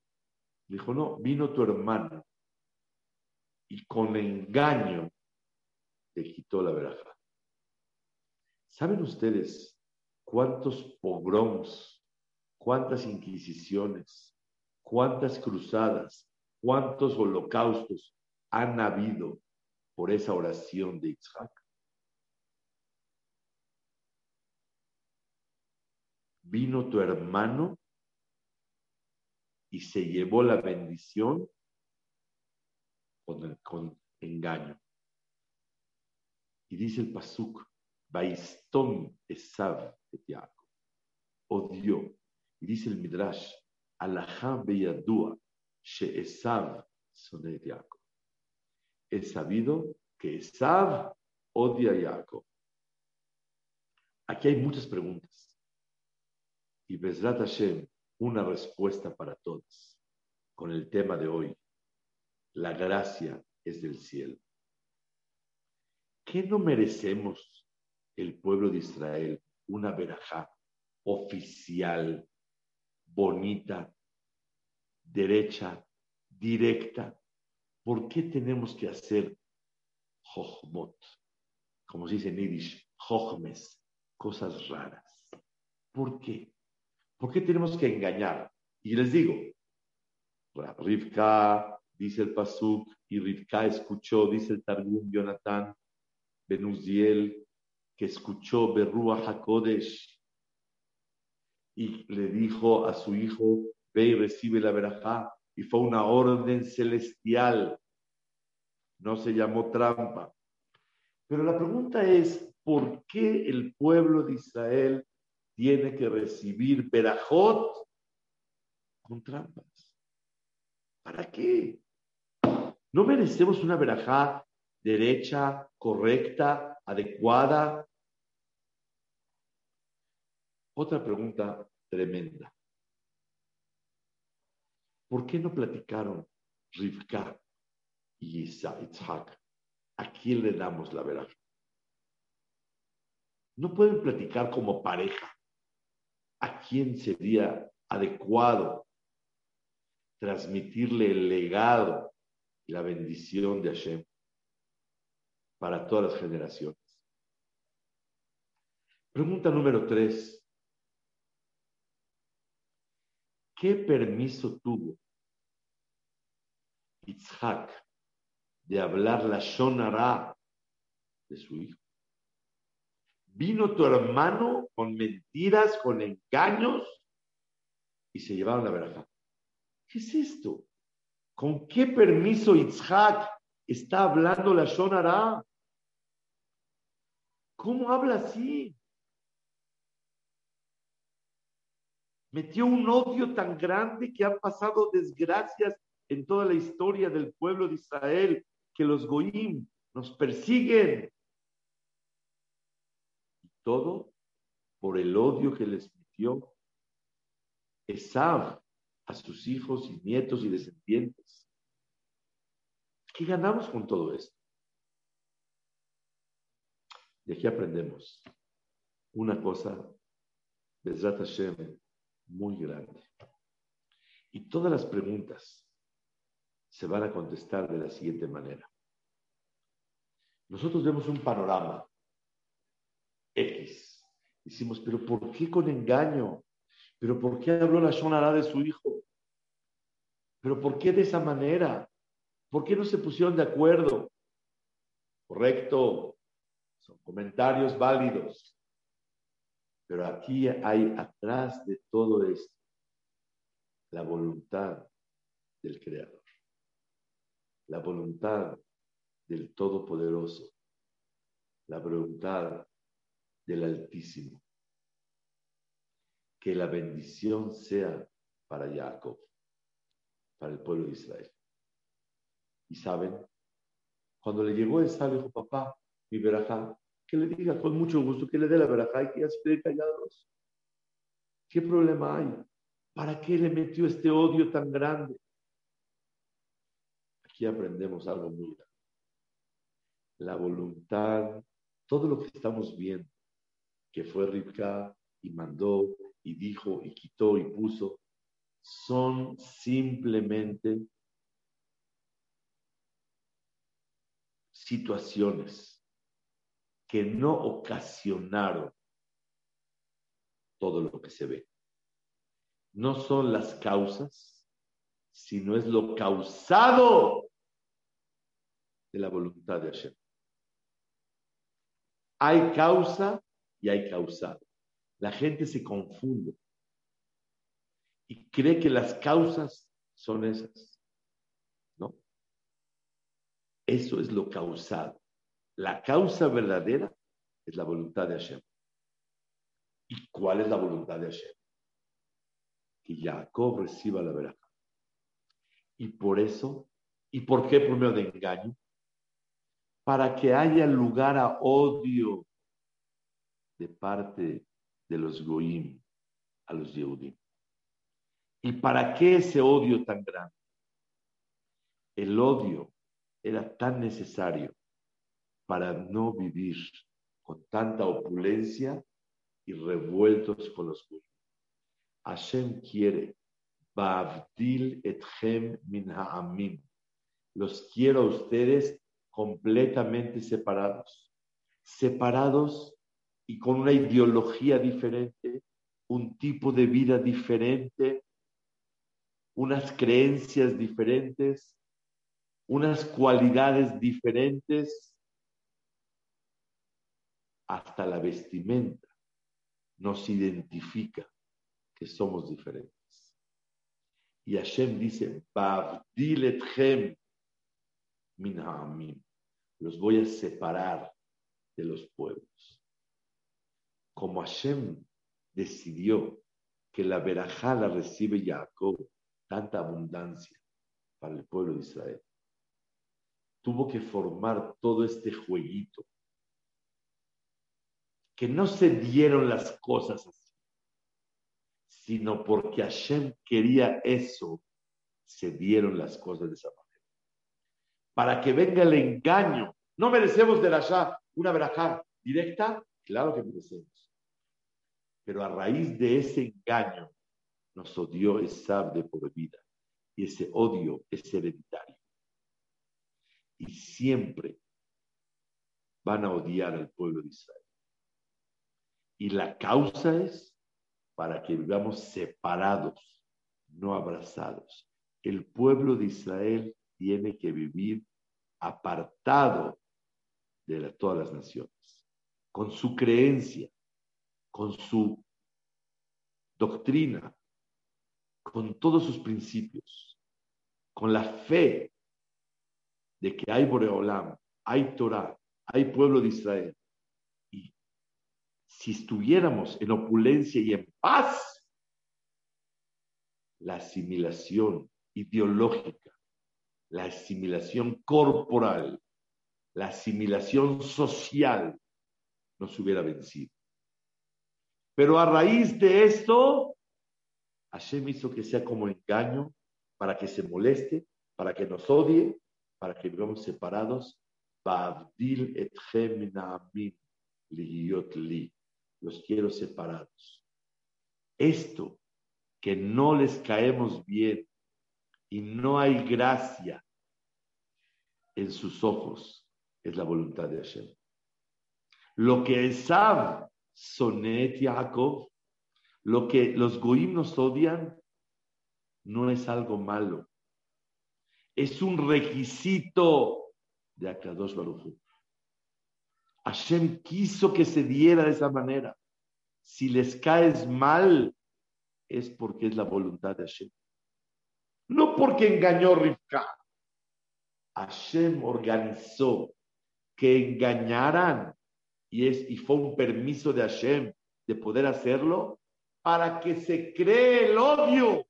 S1: Dijo, no, vino tu hermano y con engaño te quitó la veraja. ¿Saben ustedes cuántos pogroms, cuántas inquisiciones, cuántas cruzadas, cuántos holocaustos han habido por esa oración de Isaac? Vino tu hermano y se llevó la bendición con, engaño. Y dice el Pasuk, Baistón Esav et Yaakov. Odió. Y dice el Midrash, Alajá Beyadua, She Esav Sonet Yaakov. Es sabido que Esav odia a Jacob. Aquí hay muchas preguntas. Y Bezrat Hashem, una respuesta para todos con el tema de hoy. La gracia es del cielo. ¿Qué no merecemos el pueblo de Israel? Una verajá oficial, bonita, derecha, directa. ¿Por qué tenemos que hacer jochmot? Como se dice en Yiddish, jochmes, cosas raras. ¿Por qué? ¿Por qué tenemos que engañar? Y les digo, Rivka, dice el Pasuk, y Rivka escuchó, dice el Targum Jonathan Benuziel, que escuchó Berrua Hakodesh y le dijo a su hijo, ve y recibe la verajá. Y fue una orden celestial, no se llamó trampa. Pero la pregunta es, ¿por qué el pueblo de Israel tiene que recibir verajot con trampas. ¿Para qué? ¿No merecemos una verajá derecha, correcta, adecuada? Otra pregunta tremenda. ¿Por qué no platicaron Rivka y Isaac? ¿A quién le damos la verajá? No pueden platicar como pareja a quién sería adecuado transmitirle el legado la bendición de Hashem para todas las generaciones. Pregunta número tres. ¿Qué permiso tuvo Isaac de hablar la Shonara de su hijo? Vino tu hermano con mentiras, con engaños y se llevaron la verajá. ¿Qué es esto? ¿Con qué permiso Isaac está hablando la Shonara? ¿Cómo habla así? Metió un odio tan grande que han pasado desgracias en toda la historia del pueblo de Israel, que los goim nos persiguen, todo por el odio que les metió Esab a sus hijos y nietos y descendientes. ¿Qué ganamos con todo esto? De aquí aprendemos una cosa, Bezrat Hashem, muy grande. Y todas las preguntas se van a contestar de la siguiente manera. Nosotros vemos un panorama X. Decimos, pero ¿por qué con engaño? ¿Pero por qué habló la Shonara de su hijo? ¿Pero por qué de esa manera? ¿Por qué no se pusieron de acuerdo? Correcto, son comentarios válidos. Pero aquí hay atrás de todo esto la voluntad del Creador, la voluntad del Todopoderoso, la voluntad del Altísimo. Que la bendición sea para Jacob, para el pueblo de Israel. Y saben, Cuando le llegó el sabio, dijo, papá, mi verajá, que le diga con mucho gusto que le dé la verajá y que ya se quede callados. ¿Qué problema hay? ¿Para qué le metió este odio tan grande? Aquí aprendemos algo muy grande. La voluntad, todo lo que estamos viendo, que fue Rivka y mandó y dijo y quitó y puso, son simplemente situaciones que no ocasionaron todo lo que se ve. No son las causas, sino es lo causado de la voluntad de Hashem. Hay causa y hay causado. La gente se confunde y cree que las causas son esas. ¿No? Eso es lo causado. La causa verdadera es la voluntad de Hashem. ¿Y cuál es la voluntad de Hashem? Que Jacob reciba la verdad. Y por eso, ¿y por qué por medio de engaño? Para que haya lugar a odio de parte de los Goim a los Yehudim. ¿Y para qué ese odio tan grande? El odio era tan necesario para no vivir con tanta opulencia y revueltos con los judíos. Hashem quiere, Bavdil etchem min ha'amim. Los quiero a ustedes completamente separados. Separados y con una ideología diferente, un tipo de vida diferente, unas creencias diferentes, unas cualidades diferentes, hasta la vestimenta nos identifica que somos diferentes. Y Hashem dice, min los voy a separar de los pueblos. Como Hashem decidió que la verajá la recibe Jacob, tanta abundancia para el pueblo de Israel, tuvo que formar todo este jueguito que no se dieron las cosas así, sino porque Hashem quería eso, se dieron las cosas de esa manera. Para que venga el engaño. No merecemos de la una verajá directa, claro que merecemos. Pero a raíz de ese engaño nos odió Esab de por vida. Y ese odio es hereditario. Y siempre van a odiar al pueblo de Israel. Y la causa es para que vivamos separados, no abrazados. El pueblo de Israel tiene que vivir apartado de todas las naciones, con su creencia, con su doctrina, con todos sus principios, con la fe de que hay Boreolam, hay Torah, hay pueblo de Israel, si estuviéramos en opulencia y en paz, la asimilación ideológica, la asimilación corporal, la asimilación social nos hubiera vencido. Pero a raíz de esto, Hashem hizo que sea como engaño para que se moleste, para que nos odie, para que vivamos separados. los quiero separados. Esto que no les caemos bien y no hay gracia en sus ojos es la voluntad de Hashem. Lo que Esav, Sonet Jacob, lo que los goim nos odian, no es algo malo. Es un requisito de Akadosh Baruch Hashem quiso que se diera de esa manera. Si les caes mal, es porque es la voluntad de Hashem. No porque engañó Rivka. Hashem organizó que engañaran y, es, y fue un permiso de Hashem de poder hacerlo para que se cree el odio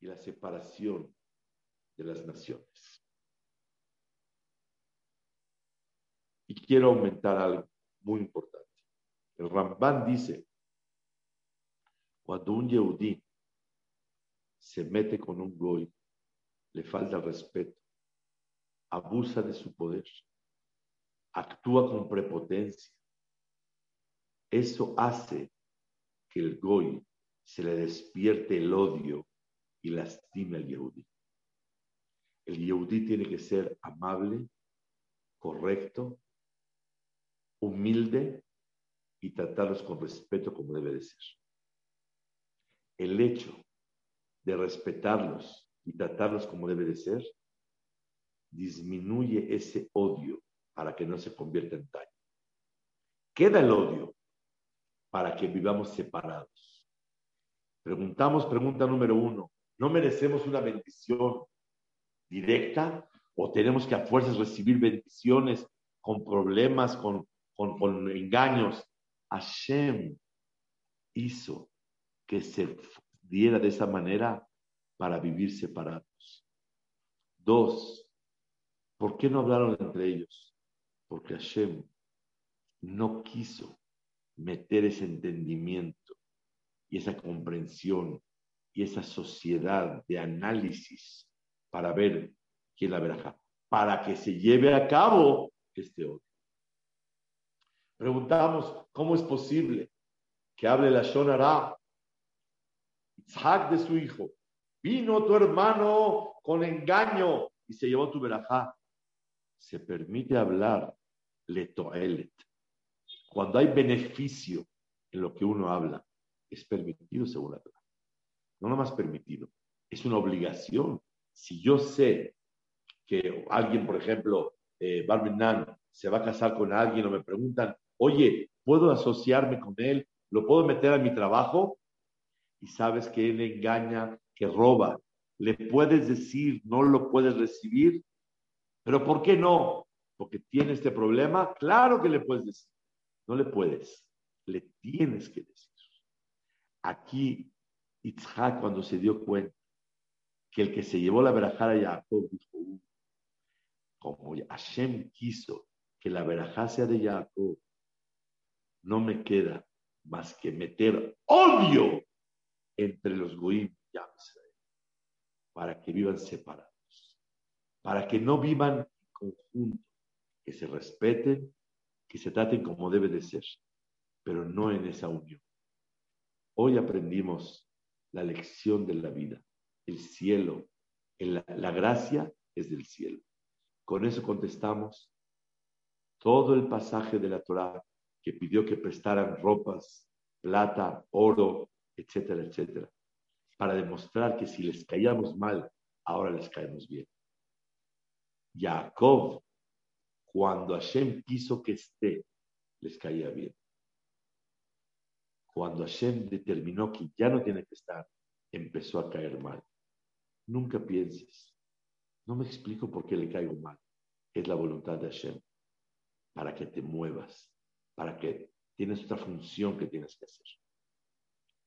S1: y la separación de las naciones. Y quiero aumentar algo muy importante. El Ramban dice, cuando un Yehudí se mete con un goy, le falta respeto, abusa de su poder, actúa con prepotencia. Eso hace que el goy se le despierte el odio y lastime al Yehudí. El Yehudí tiene que ser amable, correcto, humilde y tratarlos con respeto como debe de ser. El hecho de respetarlos y tratarlos como debe de ser disminuye ese odio para que no se convierta en daño. Queda el odio para que vivamos separados. Preguntamos, pregunta número uno, ¿no merecemos una bendición directa o tenemos que a fuerzas recibir bendiciones con problemas, con, con, engaños? Hashem hizo que se diera de esa manera para vivir separados. Dos, ¿por qué no hablaron entre ellos? Porque Hashem no quiso meter ese entendimiento y esa comprensión y esa sociedad de análisis para ver quién la verá, para que se lleve a cabo este odio. Preguntamos, ¿cómo es posible que hable la Shonara, Isaac de su hijo? Vino tu hermano con engaño y se llevó tu verajá. Se permite hablar letoelet. Cuando hay beneficio en lo que uno habla, es permitido según la Torah. No más permitido, es una obligación. Si yo sé que alguien, por ejemplo, eh, Barbinan, se va a casar con alguien o me preguntan, oye, ¿puedo asociarme con él? ¿Lo puedo meter a mi trabajo? Y sabes que él engaña, que roba. Le puedes decir, no lo puedes recibir, pero ¿por qué no? Porque tiene este problema. Claro que le puedes decir. No le puedes, le tienes que decir. Aquí, Itzhak, cuando se dio cuenta que el que se llevó la verajada a Jacob, dijo, uh, como Hashem quiso que la verajá sea de Jacob, no me queda más que meter odio entre los goim y Israel, para que vivan separados, para que no vivan en conjunto, que se respeten, que se traten como debe de ser, pero no en esa unión. Hoy aprendimos la lección de la vida, el cielo, la, la gracia es del cielo. Con eso contestamos todo el pasaje de la Torah que pidió que prestaran ropas, plata, oro, etcétera, etcétera, para demostrar que si les caíamos mal, ahora les caemos bien. Jacob, cuando Hashem quiso que esté, les caía bien. Cuando Hashem determinó que ya no tiene que estar, empezó a caer mal. Nunca pienses, no me explico por qué le caigo mal. Es la voluntad de Hashem, para que te muevas, para que tienes otra función que tienes que hacer.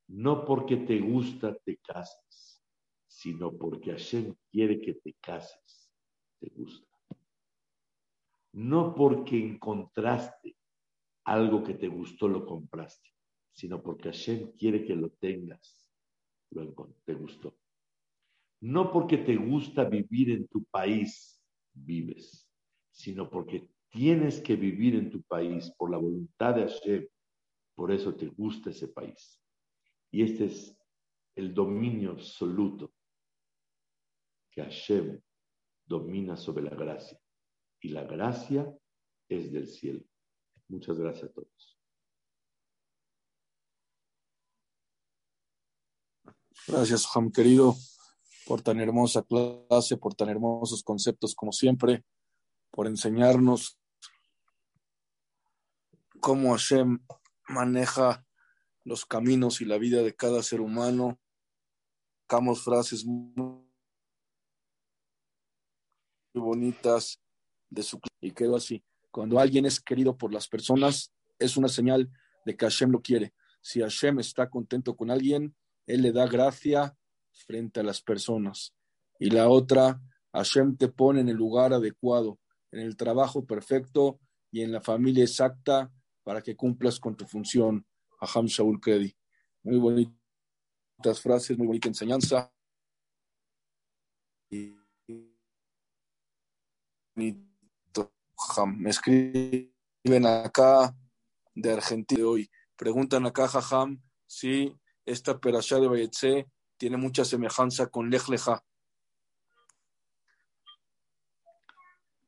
S1: No porque te gusta te cases, sino porque Hashem quiere que te cases, te gusta. No porque encontraste algo que te gustó, lo compraste, sino porque Hashem quiere que lo tengas, te gustó. No porque te gusta vivir en tu país, vives, sino porque tienes que vivir en tu país por la voluntad de Hashem, por eso te gusta ese país. Y este es el dominio absoluto que Hashem domina sobre la gracia. Y la gracia es del cielo. Muchas gracias a todos.
S2: Gracias, Juan querido, por tan hermosa clase, por tan hermosos conceptos como siempre, por enseñarnos cómo Hashem maneja los caminos y la vida de cada ser humano. Sacamos frases muy bonitas de su y quedó así. Cuando alguien es querido por las personas, es una señal de que Hashem lo quiere. Si Hashem está contento con alguien, Él le da gracia frente a las personas. Y la otra, Hashem te pone en el lugar adecuado, en el trabajo perfecto y en la familia exacta para que cumplas con tu función. Aham Shaul Kedi. Muy bonitas frases, muy bonita enseñanza. Me escriben acá de Argentina hoy. Preguntan acá, Jajam, si esta perashá de Bayetse tiene mucha semejanza con Lech Lecha.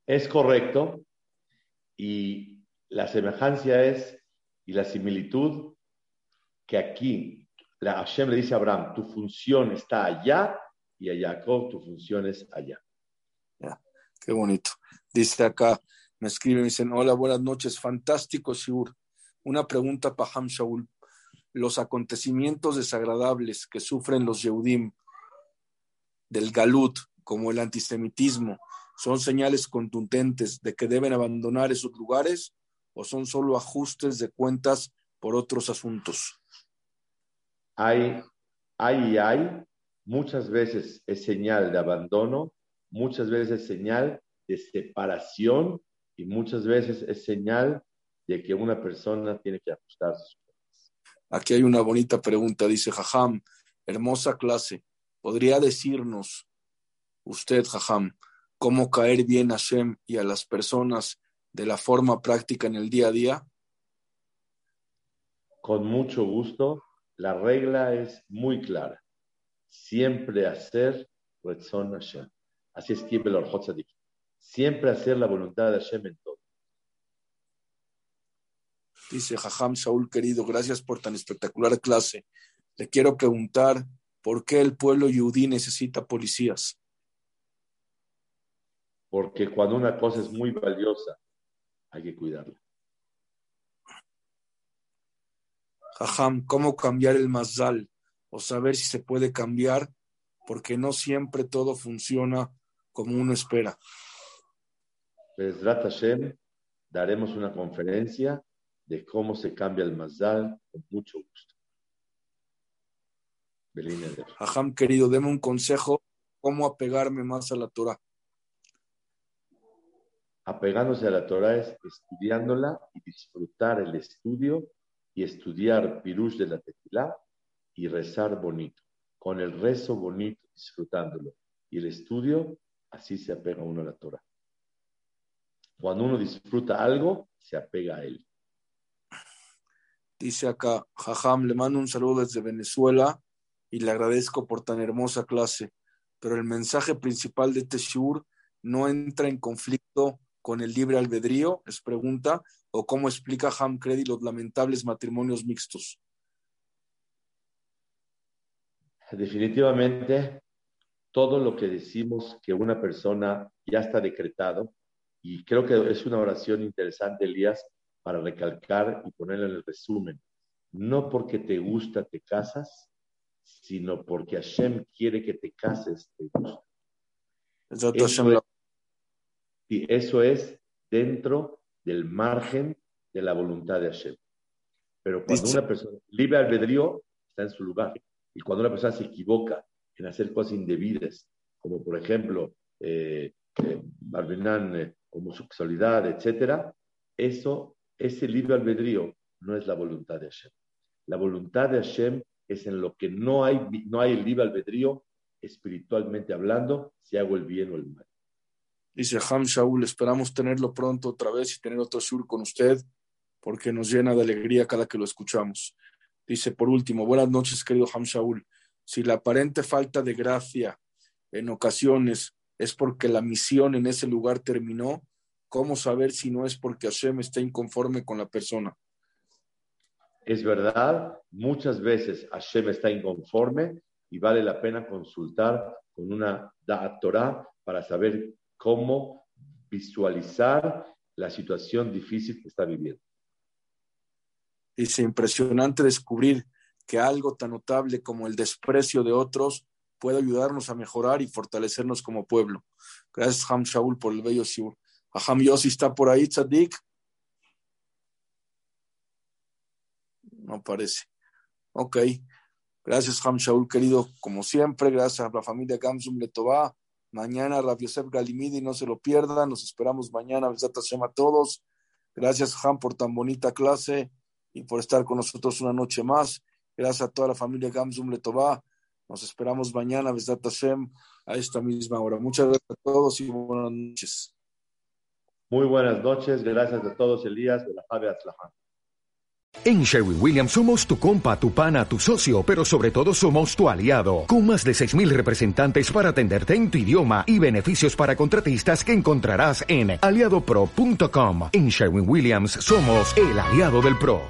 S1: Es correcto. Y la semejanza es, y la similitud, que aquí la Hashem le dice a Abraham, tu función está allá, y a Jacob, tu función es allá.
S2: Qué bonito. Dice acá, me escriben, me dicen, hola, buenas noches, fantástico, Shiur. Una pregunta para Ham Shaul. Los acontecimientos desagradables que sufren los Yehudim del Galut, como el antisemitismo, ¿son señales contundentes de que deben abandonar esos lugares o son solo ajustes de cuentas por otros asuntos?
S1: Hay, hay y hay, muchas veces es señal de abandono, muchas veces es señal de separación y muchas veces es señal de que una persona tiene que ajustar sus cuentas.
S2: Aquí hay una bonita pregunta, dice Jajam, hermosa clase. ¿Podría decirnos usted, Jajam, cómo caer bien a Hashem y a las personas de la forma práctica en el día a día?
S1: Con mucho gusto. La regla es muy clara. Siempre hacer Retzon Hashem. Así escribe el Orjot Siempre hacer la voluntad de Hashem en todo.
S2: Dice Jajam Saúl, querido, gracias por tan espectacular clase. Le quiero preguntar por qué el pueblo yudí necesita policías
S1: porque cuando una cosa es muy valiosa, hay que cuidarla.
S2: Jajam, ¿cómo cambiar el mazal? O saber si se puede cambiar, porque no siempre todo funciona como uno espera.
S1: Bezrat Hashem, daremos una conferencia de cómo se cambia el mazal con mucho gusto.
S2: Jajam, querido, deme un consejo, cómo apegarme más a la Torah
S1: apegándose a la Torah es estudiándola y disfrutar el estudio y estudiar Pirush de la Tequila y rezar bonito. Con el rezo bonito, disfrutándolo. Y el estudio, así se apega uno a la Torah. Cuando uno disfruta algo, se apega a él.
S2: Dice acá, Jajam, le mando un saludo desde Venezuela y le agradezco por tan hermosa clase. Pero el mensaje principal de Teshur no entra en conflicto con el libre albedrío? Es pregunta. ¿O cómo explica Ham Credi los lamentables matrimonios mixtos?
S1: Definitivamente, todo lo que decimos que una persona ya está decretado, y creo que es una oración interesante, Elías, para recalcar y ponerla en el resumen. No porque te gusta te casas, sino porque Hashem quiere que te cases, te gusta. Y eso es dentro del margen de la voluntad de Hashem. Pero cuando una persona libre albedrío está en su lugar. Y cuando una persona se equivoca en hacer cosas indebidas, como por ejemplo, eh, eh, eh homosexualidad, etcétera, eso, ese libre albedrío no es la voluntad de Hashem. La voluntad de Hashem es en lo que no hay, no hay libre albedrío espiritualmente hablando, si hago el bien o el mal.
S2: Dice Ham Shaul, esperamos tenerlo pronto otra vez y tener otro sur con usted, porque nos llena de alegría cada que lo escuchamos. Dice, por último, buenas noches, querido Ham Shaul. Si la aparente falta de gracia en ocasiones es porque la misión en ese lugar terminó, ¿cómo saber si no es porque Hashem está inconforme con la persona?
S1: Es verdad, muchas veces Hashem está inconforme y vale la pena consultar con una Da'at Torah para saber cómo visualizar la situación difícil que está viviendo.
S2: Es impresionante descubrir que algo tan notable como el desprecio de otros puede ayudarnos a mejorar y fortalecernos como pueblo. Gracias, Ham Shaul, por el bello Shiur. Ham Yossi está por ahí, Tzadik. No parece. Ok. Gracias, Ham Shaul, querido, como siempre. Gracias a la familia Gamsum Letová Mañana Rav Yosef Galimidi, no se lo pierdan. Nos esperamos mañana. Besat a todos. Gracias, Han, por tan bonita clase y por estar con nosotros una noche más. Gracias a toda la familia Gamzum Letová. Nos esperamos mañana, Besdat Hashem, a esta misma hora. Muchas gracias a todos y buenas noches.
S1: Muy buenas noches. Gracias a todos, Elías, de la Javi Atzlahan.
S3: En Sherwin Williams somos tu compa, tu pana, tu socio, pero sobre todo somos tu aliado, con más de 6.000 representantes para atenderte en tu idioma y beneficios para contratistas que encontrarás en aliadopro.com. En Sherwin Williams somos el aliado del PRO.